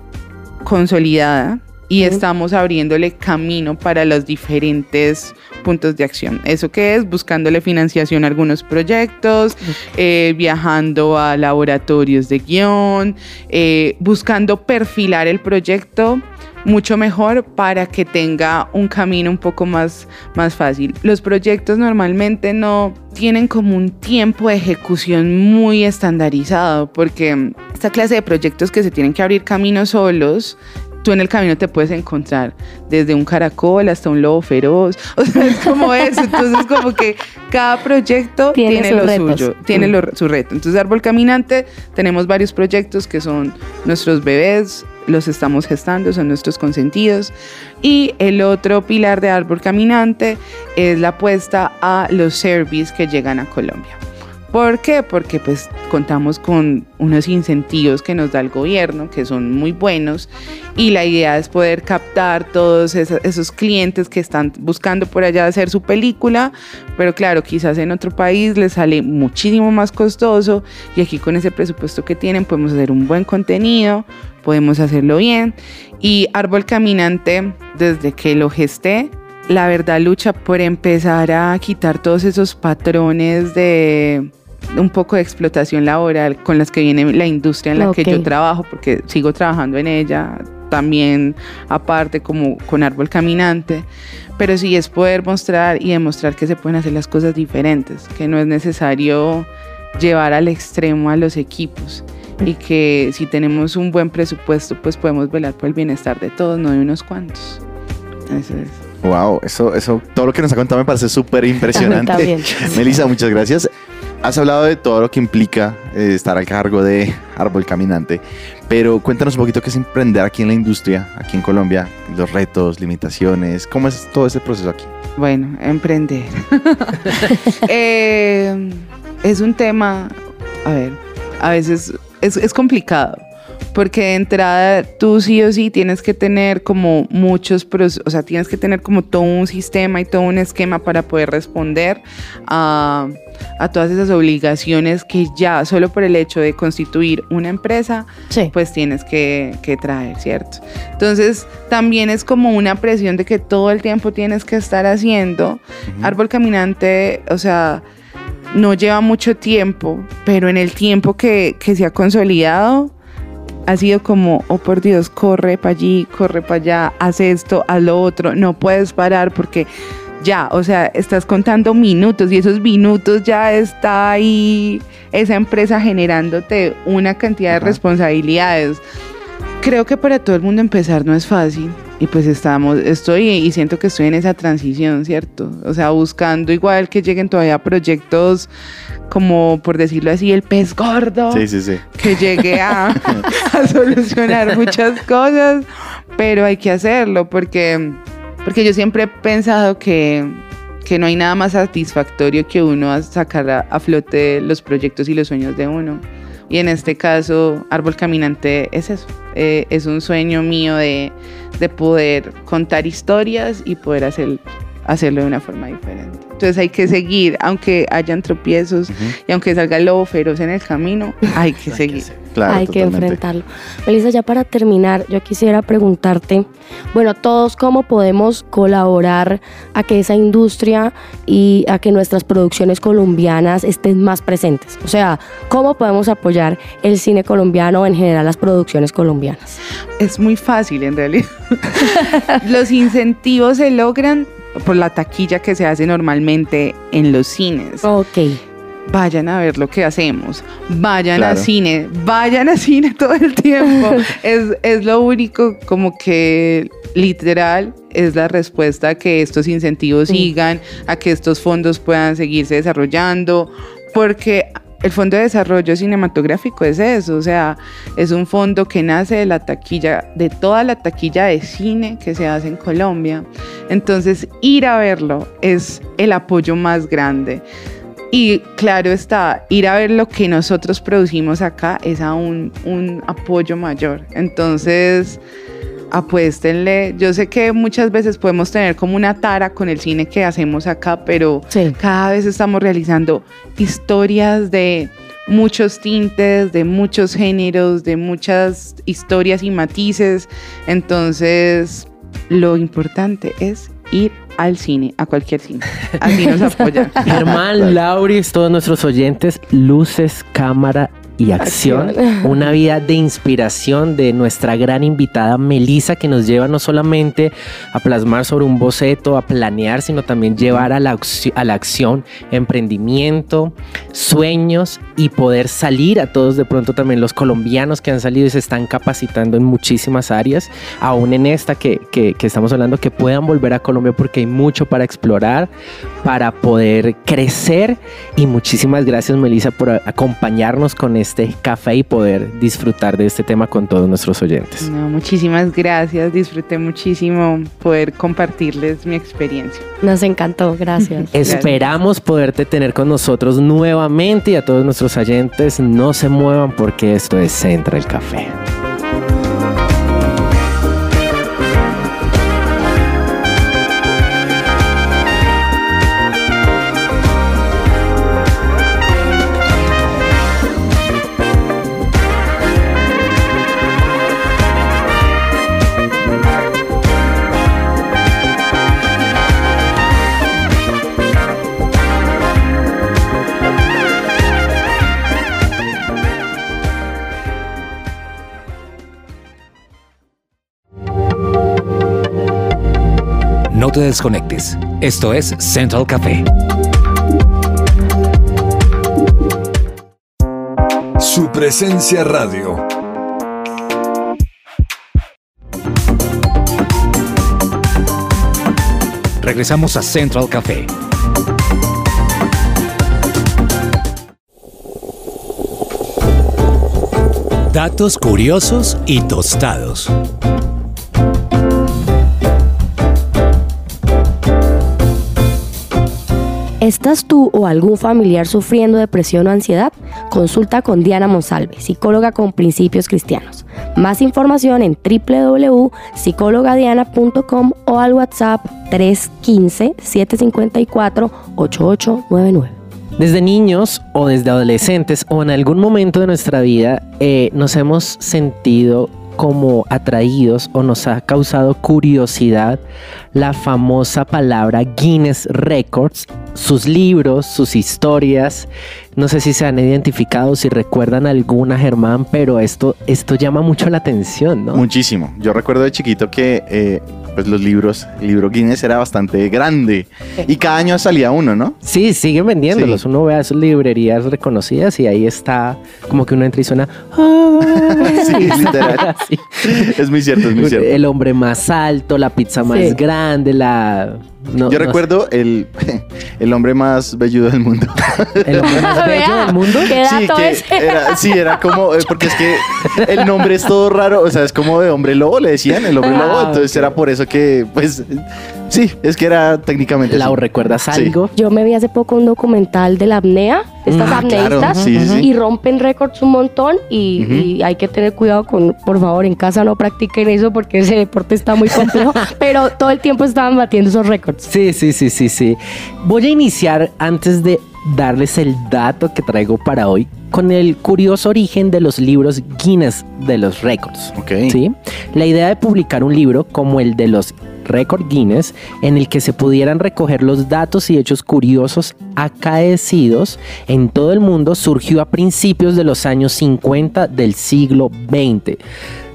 consolidada y estamos abriéndole camino para los diferentes puntos de acción. ¿Eso qué es? Buscándole financiación a algunos proyectos, eh, viajando a laboratorios de guion, eh, buscando perfilar el proyecto mucho mejor para que tenga un camino un poco más, más fácil. Los proyectos normalmente no tienen como un tiempo de ejecución muy estandarizado porque esta clase de proyectos que se tienen que abrir caminos solos tú en el camino te puedes encontrar desde un caracol hasta un lobo feroz. O sea, es como eso. Entonces, como que cada proyecto Tiene tiene, lo retos. suyo, tiene Mm. lo- su reto. Entonces, Árbol Caminante, tenemos varios proyectos que son nuestros bebés, los estamos gestando, son nuestros consentidos. Y el otro pilar de Árbol Caminante es la apuesta a los service que llegan a Colombia. ¿Por qué? Porque pues contamos con unos incentivos que nos da el gobierno, que son muy buenos, y la idea es poder captar todos esos clientes que están buscando por allá hacer su película, pero claro, quizás en otro país les sale muchísimo más costoso, y aquí con ese presupuesto que tienen podemos hacer un buen contenido, podemos hacerlo bien, y Árbol Caminante, desde que lo gesté, la verdad lucha por empezar a quitar todos esos patrones de un poco de explotación laboral con las que viene la industria en la que Ok. yo trabajo, porque sigo trabajando en ella también aparte como con árbol caminante, pero sí es poder mostrar y demostrar que se pueden hacer las cosas diferentes, que no es necesario llevar al extremo a los equipos y que si tenemos un buen presupuesto pues podemos velar por el bienestar de todos, no de unos cuantos. Eso es. Wow, eso, eso, todo lo que nos ha contado me parece súper impresionante. Melissa, muchas gracias. Has hablado de todo lo que implica eh, estar al cargo de Árbol Caminante, pero cuéntanos un poquito qué es emprender aquí en la industria, aquí en Colombia, los retos, limitaciones, cómo es todo ese proceso aquí. Bueno, emprender. Eh, es un tema, a ver, a veces es, complicado. Porque de entrada tú sí o sí tienes que tener como muchos, o sea, tienes que tener como todo un sistema y todo un esquema para poder responder a, a todas esas obligaciones que ya solo por el hecho de constituir una empresa Sí. pues tienes que, que traer, ¿cierto? Entonces también es como una presión de que todo el tiempo tienes que estar haciendo. Árbol caminante, o sea, no lleva mucho tiempo, pero en el tiempo que, que se ha consolidado, ha sido como, oh por Dios, corre para allí, corre para allá, haz esto, haz lo otro, no puedes parar porque ya, o sea, estás contando minutos y esos minutos ya está ahí esa empresa generándote una cantidad de responsabilidades. Creo que para todo el mundo empezar no es fácil y pues estamos, estoy y siento que estoy en esa transición, ¿cierto? O sea, buscando igual que lleguen todavía proyectos como, por decirlo así, el pez gordo Sí, sí, sí. que llegue a, a solucionar muchas cosas, pero hay que hacerlo porque, porque yo siempre he pensado que, que no hay nada más satisfactorio que uno sacar a, a flote los proyectos y los sueños de uno. Y en este caso, Árbol Caminante es eso, eh, es un sueño mío de, de poder contar historias y poder hacer, hacerlo de una forma diferente. Entonces hay que seguir, aunque hayan tropiezos y aunque salga el lobo feroz en el camino, hay que seguir. Claro, Hay que enfrentarlo. Melissa, ya para terminar, yo quisiera preguntarte, bueno, todos cómo podemos colaborar a que esa industria y a que nuestras producciones colombianas estén más presentes. O sea, cómo podemos apoyar el cine colombiano o en general las producciones colombianas. Es muy fácil en realidad. los incentivos se logran por la taquilla que se hace normalmente en los cines. Ok. Vayan a ver lo que hacemos, vayan Claro. a cine, vayan a cine todo el tiempo. es, es lo único como que literal es la respuesta a que estos incentivos Sí. sigan, a que estos fondos puedan seguirse desarrollando, porque el Fondo de Desarrollo Cinematográfico es eso, o sea, es un fondo que nace de la taquilla, de toda la taquilla de cine que se hace en Colombia. Entonces, ir a verlo es el apoyo más grande. Y claro está, ir a ver lo que nosotros producimos acá es aún un apoyo mayor. Entonces, apuéstenle. Yo sé que muchas veces podemos tener como una tara con el cine que hacemos acá, pero Sí. cada vez estamos realizando historias de muchos tintes, de muchos géneros, de muchas historias y matices. Entonces, lo importante es ir al cine, a cualquier cine. Así nos apoyan. Germán, Lauris, todos nuestros oyentes, luces, cámara, y acción. Acción. Una vida de inspiración de nuestra gran invitada Melissa, que nos lleva no solamente a plasmar sobre un boceto, a planear, sino también llevar a la, a la acción emprendimiento, sueños y poder salir a todos de pronto también los colombianos que han salido y se están capacitando en muchísimas áreas, aún en esta que, que- que estamos hablando, que puedan volver a Colombia porque hay mucho para explorar, para poder crecer y muchísimas gracias Melissa por acompañarnos con este café y poder disfrutar de este tema con todos nuestros oyentes. No, muchísimas gracias. Disfruté muchísimo poder compartirles mi experiencia. Nos encantó, gracias. Esperamos poderte tener con nosotros nuevamente y a todos nuestros oyentes no se muevan porque esto es Central Café. No te desconectes. Esto es Central Café. Su presencia radio. Regresamos a Central Café. Datos curiosos y tostados. ¿Estás tú o algún familiar sufriendo depresión o ansiedad? Consulta con Diana Monsalve, psicóloga con principios cristianos. Más información en www.psicologadiana.com o al WhatsApp 315-754-8899. Desde niños o desde adolescentes o en algún momento de nuestra vida eh, nos hemos sentido como atraídos o nos ha causado curiosidad la famosa palabra Guinness Records, sus libros, sus historias. No sé si se han identificado, si recuerdan alguna, Germán, pero esto, esto llama mucho la atención, ¿no? Muchísimo. Yo recuerdo de chiquito que eh, pues los libros, el libro Guinness era bastante grande y cada año salía uno, ¿no? Sí, siguen vendiéndolos. Sí. Uno ve a sus librerías reconocidas y ahí está como que uno entra y suena. "Ah", Sí, literal. Sí. Es muy cierto, es muy cierto. El hombre más alto, la pizza más Sí. grande, la. No- Yo no recuerdo el, el hombre más velludo del mundo. el hombre más bello del mundo. ¿Qué Sí, dato que es? era, sí, era como, eh, porque es que el nombre es todo raro, o sea, es como de hombre lobo, le decían, el hombre Ah, lobo, entonces era por eso que, pues, sí, es que era técnicamente Lau, así. ¿recuerdas Sí. algo? Yo me vi hace poco un documental de la apnea, estas Ah, claro, apneístas, sí, sí, sí. y rompen récords un montón y, hay que tener cuidado con, por favor, en casa no practiquen eso porque ese deporte está muy complejo, pero todo el tiempo estaban batiendo esos récords. Sí, sí, sí, sí, sí. Voy a iniciar antes de darles el dato que traigo para hoy con el curioso origen de los libros Guinness de los récords. Ok. ¿sí? La idea de publicar un libro como el de los Record Guinness, en el que se pudieran recoger los datos y hechos curiosos acaecidos en todo el mundo, surgió a principios de los años 50 del siglo XX.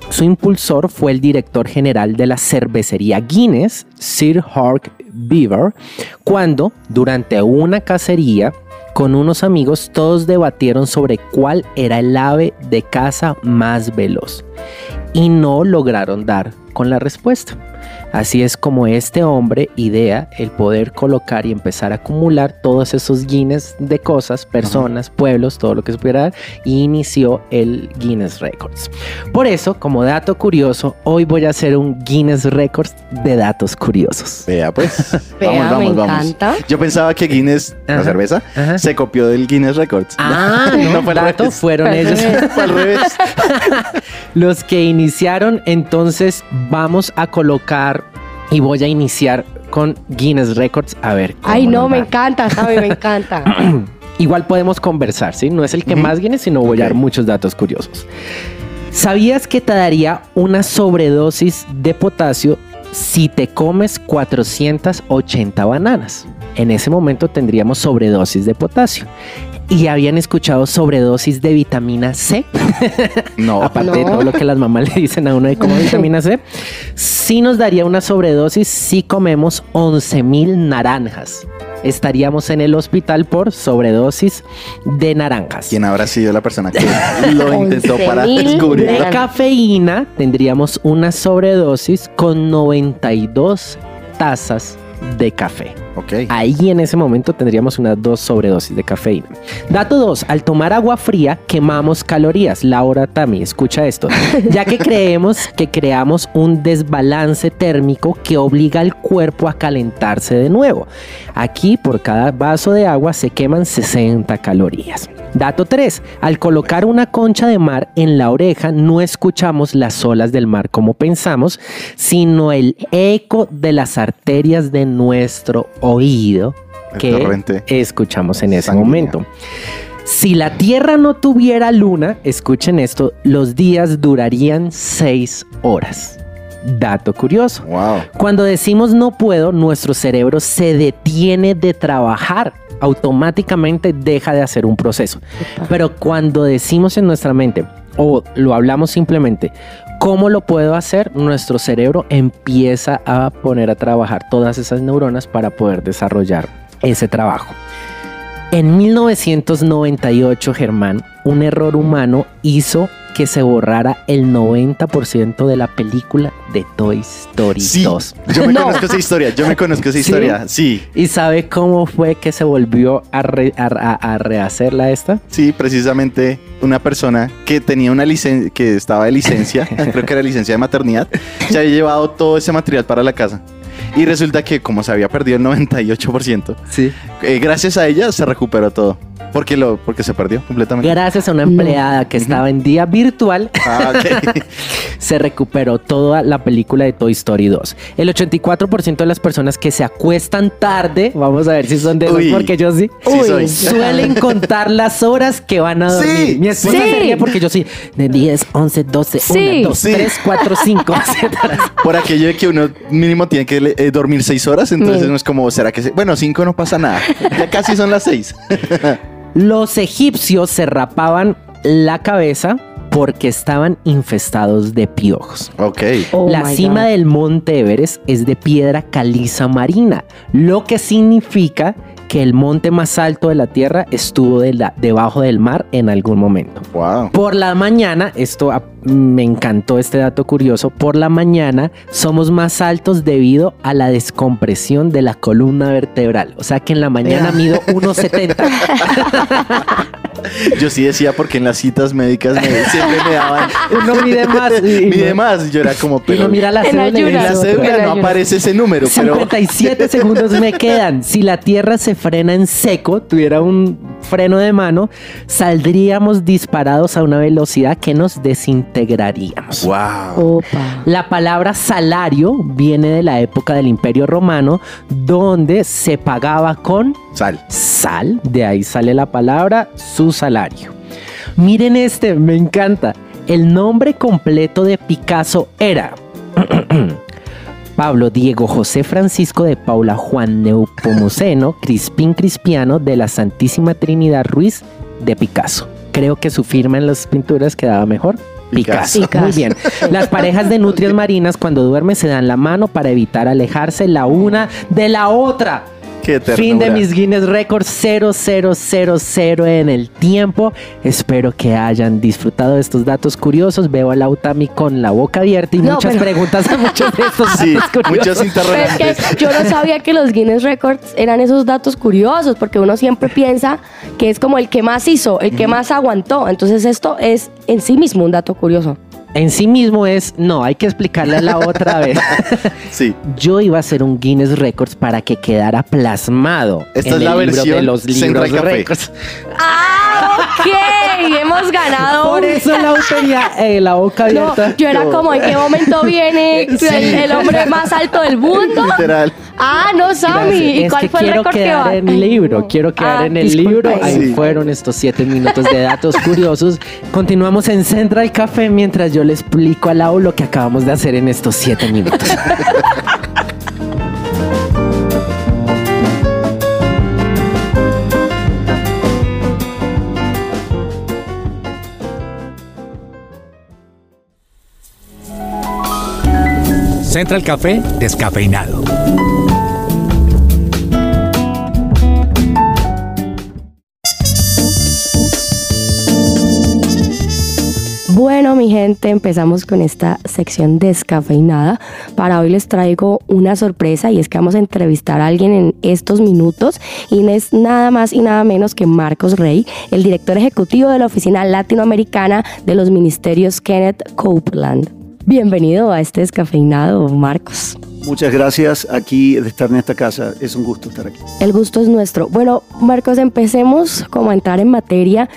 Su impulsor fue el director general de la cervecería Guinness, Sir Hawk Beaver, cuando, durante una cacería, con unos amigos todos debatieron sobre cuál era el ave de caza más veloz y no lograron dar con la respuesta. Así es como este hombre idea el poder colocar y empezar a acumular todos esos Guinness de cosas, personas, pueblos, todo lo que se pudiera dar, y inició el Guinness Records. Por eso, como dato curioso, hoy voy a hacer un Guinness Records de datos curiosos. Vea, pues. Vea, me encanta. Yo pensaba que Guinness, la Ajá, cerveza, ajá. se copió del Guinness Records. Ah, no, fue al dato fueron ellos. Fue al revés. Los que iniciaron, entonces vamos a colocar y voy a iniciar con Guinness Records. A ver. cómo Ay, no, me va. encanta, Javi, me encanta. Igual podemos conversar, ¿sí? No es el que más Guinness, sino voy a dar muchos datos curiosos. ¿Sabías que te daría una sobredosis de potasio si te comes 480 bananas. En ese momento tendríamos sobredosis de potasio. Y habían escuchado sobredosis de vitamina C. No. Aparte de todo lo que las mamás le dicen a uno de como vitamina C. Sí nos daría una sobredosis si comemos 11.000 naranjas. Estaríamos en el hospital por sobredosis de naranjas. ¿Quién habrá sido la persona que lo intentó para 11.000 descubrir? De cafeína tendríamos una sobredosis con 92 tazas de café. Ok. Ahí en ese momento tendríamos unas dos sobredosis de cafeína. Dato 2. Al tomar agua fría quemamos calorías. Laura Tami, escucha esto. Ya que creemos que creamos un desbalance térmico que obliga al cuerpo a calentarse de nuevo. Aquí por cada vaso de agua se queman 60 calorías. Dato 3. Al colocar una concha de mar en la oreja no escuchamos las olas del mar como pensamos, sino el eco de las arterias de nuestro oído que escuchamos en ese momento. Si la Tierra no tuviera luna, escuchen esto, los días durarían 6 horas. Dato curioso. Wow. Cuando decimos no puedo, nuestro cerebro se detiene de trabajar. Automáticamente deja de hacer un proceso. Pero cuando decimos en nuestra mente o lo hablamos simplemente, ¿cómo lo puedo hacer? Nuestro cerebro empieza a poner a trabajar todas esas neuronas para poder desarrollar ese trabajo. En 1998, Germán, un error humano hizo que se borrara el 90% de la película de Toy Story Sí, 2. yo me No. conozco esa historia, yo me conozco esa ¿Sí? historia. Sí, ¿Y sabe cómo fue que se volvió a, re- a- a- a rehacerla esta? sí, precisamente una persona que tenía una licencia, que estaba de licencia, creo que era licencia de maternidad, se había llevado todo ese material para la casa. Y resulta que como se había perdido el 98%, Sí. eh, gracias a ella se recuperó todo. Porque, lo, porque se perdió completamente. Gracias a una empleada que estaba en día virtual, Ah, ok. se recuperó toda la película de Toy Story 2. El 84% de las personas que se acuestan tarde, vamos a ver si son de Uy. porque yo sí, Sí Uy. soy. suelen contar las horas que van a dormir. Sí. Mi esposa Sí. se ríe porque yo sí, de 10, 11, 12, Sí. 1, 2, Sí. 3, 4, 5, etc. Por aquello de que uno mínimo tiene que eh, dormir seis horas, entonces Sí. no es como, ¿será que se- Bueno, cinco no pasa nada. Ya casi son las seis. Los egipcios se rapaban la cabeza porque estaban infestados de piojos. Ok. Oh la cima God. del monte Everest es de piedra caliza marina, lo que significa que el monte más alto de la Tierra estuvo de la- debajo del mar en algún momento. Wow. Por la mañana, esto me encantó este dato curioso, por la mañana somos más altos debido a la descompresión de la columna vertebral. O sea que en la mañana mido 1,70. Yo sí decía porque en las citas médicas me- siempre me daban. Uno mide más. y- Mide no- más. Yo era como, Y pero uno mira la En cédula en la cédula En no aparece ese número, pero 57 segundos me quedan. Si la Tierra se frena en seco, tuviera un freno de mano, saldríamos disparados a una velocidad que nos desintegraríamos. wow. Opa. La palabra salario viene de la época del Imperio Romano, donde se pagaba con Sal. sal, de ahí sale la palabra su salario. Miren este, me encanta. El nombre completo de Picasso era Pablo Diego José Francisco de Paula Juan Neupomuceno Crispín Crispiano de la Santísima Trinidad Ruiz de Picasso. Creo que su firma en las pinturas quedaba mejor. Picasso. Picasso. Muy bien. Las parejas de nutrias marinas cuando duermen se dan la mano para evitar alejarse la una de la otra. Qué ternura. Fin de mis Guinness Records 0000 en el tiempo. Espero que hayan disfrutado de estos datos curiosos. Veo a Lautami con la boca abierta y No, muchas pero- preguntas a muchos de estos Sí, datos curiosos. es interrogantes. que yo no sabía que los Guinness Records eran esos datos curiosos, porque uno siempre piensa que es como el que más hizo, el que más aguantó. Entonces esto es en sí mismo un dato curioso. En sí mismo es, no, hay que explicarle la otra vez. Sí. Yo iba a hacer un Guinness Records para que quedara plasmado Esta en es el la libro versión de los libros. Records. ¡Ah! Ok, hemos ganado. Por eso la tenía eh, la boca No, abierta. yo era como, ¿en qué momento viene el, el hombre más alto del mundo? Literal. Ah, no, Sammy. Gracias. ¿Y es cuál que fue el quiero récord que quedar va? en el libro, quiero quedar Ah, en el disculpa. libro. Ahí Sí. fueron estos siete minutos de datos curiosos. Continuamos en Central Café mientras yo le explico a Lau lo que acabamos de hacer en estos siete minutos. Central Café descafeinado. Bueno, mi gente, empezamos con esta sección descafeinada. Para hoy les traigo una sorpresa y es que vamos a entrevistar a alguien en estos minutos y es nada más y nada menos que Marcos Rey, el director ejecutivo de la Oficina Latinoamericana de los Ministerios Kenneth Copeland. Bienvenido a este descafeinado, Marcos. Muchas gracias aquí de estar en esta casa. Es un gusto estar aquí. El gusto es nuestro. Bueno, Marcos, empecemos como a entrar en materia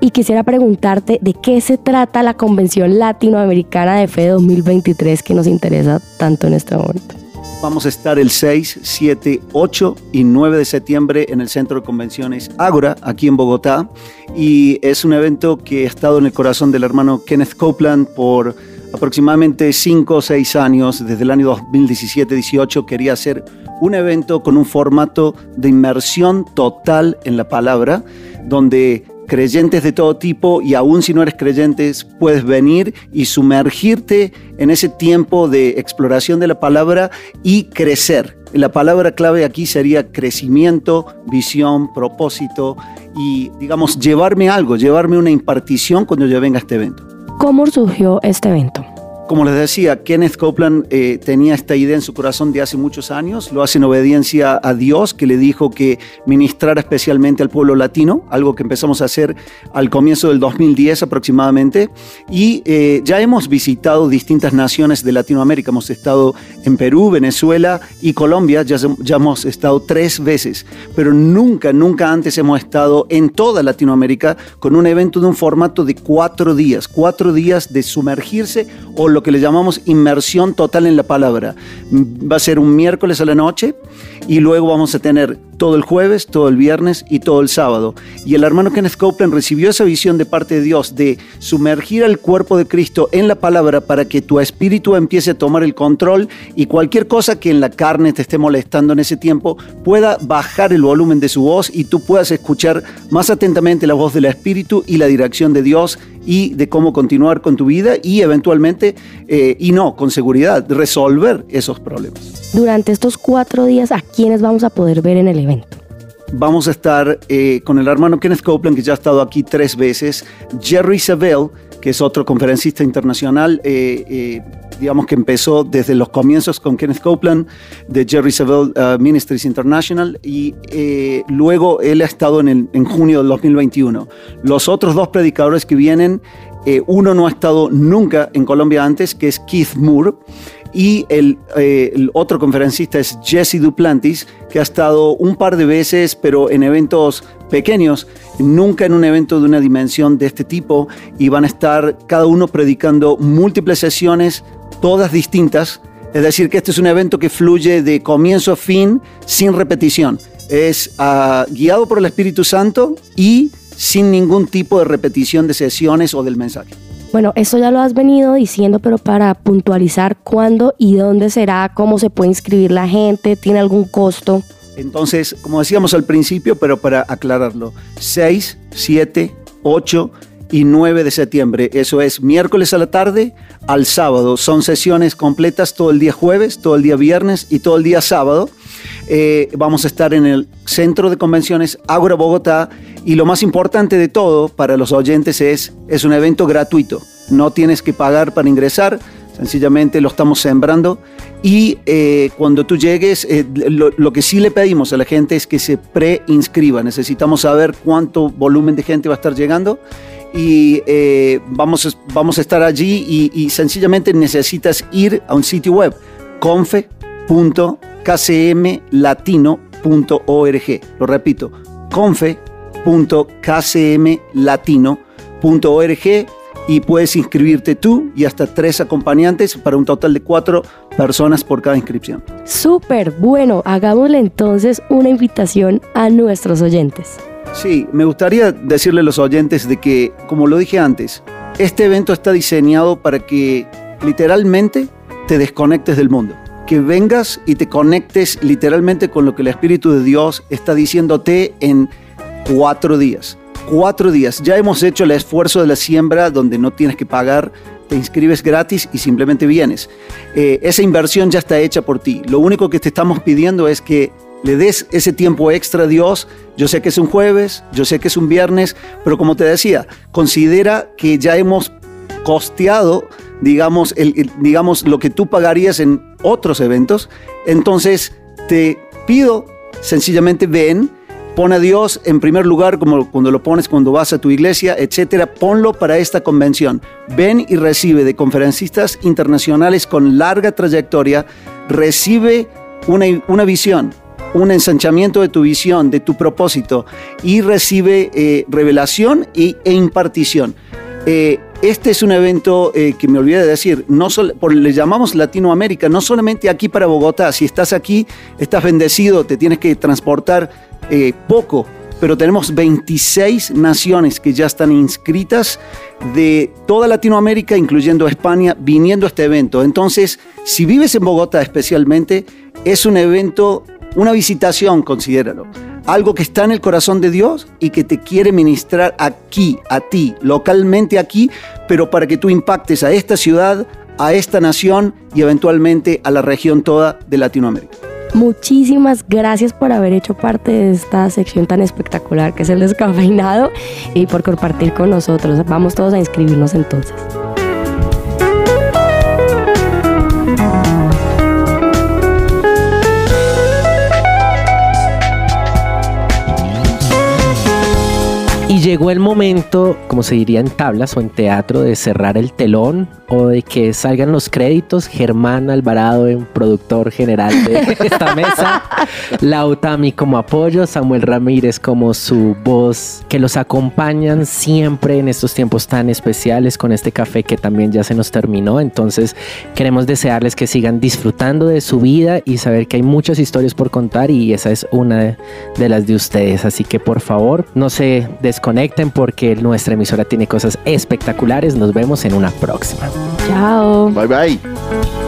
y quisiera preguntarte de qué se trata la Convención Latinoamericana de Fe 2023 que nos interesa tanto en este momento. Vamos a estar el 6, 7, 8 y 9 de septiembre en el Centro de Convenciones Ágora, aquí en Bogotá. Y es un evento que ha estado en el corazón del hermano Kenneth Copeland por aproximadamente 5 o 6 años. Desde el año 2017-18 quería hacer un evento con un formato de inmersión total en la palabra, donde creyentes de todo tipo y aún si no eres creyentes puedes venir y sumergirte en ese tiempo de exploración de la palabra y crecer. La palabra clave aquí sería crecimiento, visión, propósito y digamos llevarme algo, llevarme una impartición cuando yo venga a este evento. ¿Cómo surgió este evento? Como les decía, Kenneth Copeland eh, tenía esta idea en su corazón de hace muchos años, lo hace en obediencia a Dios, que le dijo que ministrara especialmente al pueblo latino, algo que empezamos a hacer al comienzo del 2010 aproximadamente, y eh, ya hemos visitado distintas naciones de Latinoamérica, hemos estado en Perú, Venezuela y Colombia, ya, ya hemos estado tres veces, pero nunca, nunca antes hemos estado en toda Latinoamérica con un evento de un formato de cuatro días, cuatro días de sumergirse o lo que le llamamos inmersión total en la palabra. Va a ser un miércoles a la noche y luego vamos a tener todo el jueves, todo el viernes y todo el sábado. Y el hermano Kenneth Copeland recibió esa visión de parte de Dios de sumergir al cuerpo de Cristo en la palabra para que tu espíritu empiece a tomar el control y cualquier cosa que en la carne te esté molestando en ese tiempo pueda bajar el volumen de su voz y tú puedas escuchar más atentamente la voz del espíritu y la dirección de Dios y de cómo continuar con tu vida y eventualmente, eh, y no, con seguridad, resolver esos problemas. Durante estos cuatro días, ¿a quiénes vamos a poder ver en el evento? Vamos a estar eh, con el hermano Kenneth Copeland, que ya ha estado aquí tres veces, Jerry Savelle, que es otro conferencista internacional, eh, eh, digamos que empezó desde los comienzos con Kenneth Copeland de Jerry Savelle uh, Ministries International y eh, luego él ha estado en, el, en, junio del 2021. Los otros dos predicadores que vienen, eh, uno no ha estado nunca en Colombia antes, que es Keith Moore, y el, eh, el, otro conferencista es Jesse Duplantis, que ha estado un par de veces, pero en eventos pequeños, nunca en un evento de una dimensión de este tipo, y van a estar cada uno predicando múltiples sesiones, todas distintas. Es decir, que este es un evento que fluye de comienzo a fin sin repetición. Es uh, guiado por el Espíritu Santo y sin ningún tipo de repetición de sesiones o del mensaje. Bueno, eso ya lo has venido diciendo, pero para puntualizar cuándo y dónde será, cómo se puede inscribir la gente, tiene algún costo. Entonces, como decíamos al principio, pero para aclararlo, 6, 7, 8 y 9 de septiembre, eso es miércoles a la tarde al sábado. Son sesiones completas todo el día jueves, todo el día viernes y todo el día sábado. Eh, vamos a estar en el Centro de Convenciones Ágora Bogotá y lo más importante de todo para los oyentes es, es un evento gratuito. No tienes que pagar para ingresar, sencillamente lo estamos sembrando y eh, cuando tú llegues, eh, lo, lo, que sí le pedimos a la gente es que se preinscriba. Necesitamos saber cuánto volumen de gente va a estar llegando y eh, vamos, vamos a estar allí y, y sencillamente necesitas ir a un sitio web confe.kcmlatino.org. Lo repito, confe www.kcmlatino.org y puedes inscribirte tú y hasta tres acompañantes para un total de cuatro personas por cada inscripción. Súper, bueno, hagámosle entonces una invitación a nuestros oyentes. Sí, me gustaría decirle a los oyentes de que, como lo dije antes, este evento está diseñado para que literalmente te desconectes del mundo. Que vengas y te conectes literalmente con lo que el Espíritu de Dios está diciéndote en cuatro días cuatro días. Ya hemos hecho el esfuerzo de la siembra donde no tienes que pagar, te inscribes gratis y simplemente vienes. Eh, esa inversión ya está hecha por ti. Lo único que te estamos pidiendo es que le des ese tiempo extra a Dios. Yo sé que es un jueves, yo sé que es un viernes, pero como te decía, considera que ya hemos costeado, digamos, digamos lo que tú pagarías en otros eventos. Entonces, te pido sencillamente ven Pon a Dios en primer lugar, como cuando lo pones cuando vas a tu iglesia, etcétera. Ponlo para esta convención. Ven y recibe de conferencistas internacionales con larga trayectoria. Recibe una, una visión, un ensanchamiento de tu visión, de tu propósito y recibe eh, revelación e impartición. Eh, este es un evento eh, que me olvidé de decir, no le llamamos Latinoamérica, no solamente aquí para Bogotá, si estás aquí, estás bendecido, te tienes que transportar poco, pero tenemos 26 naciones que ya están inscritas de toda Latinoamérica, incluyendo España, viniendo a este evento. Entonces, si vives en Bogotá especialmente, es un evento, una visitación, considéralo. Algo que está en el corazón de Dios y que te quiere ministrar aquí, a ti, localmente aquí, pero para que tú impactes a esta ciudad, a esta nación y eventualmente a la región toda de Latinoamérica. Muchísimas gracias por haber hecho parte de esta sección tan espectacular que es el descafeinado y por compartir con nosotros. Vamos todos a inscribirnos entonces. Y llegó el momento, como se diría en tablas o en teatro, de cerrar el telón o de que salgan los créditos. Germán Alvarado, en productor general de esta mesa. Lautami como apoyo. Samuel Ramírez como su voz, que los acompañan siempre en estos tiempos tan especiales con este café que también ya se nos terminó. Entonces, queremos desearles que sigan disfrutando de su vida y saber que hay muchas historias por contar y esa es una de las de ustedes. Así que por favor, no se des conecten porque nuestra emisora tiene cosas espectaculares. Nos vemos en una próxima. Chao. Bye bye.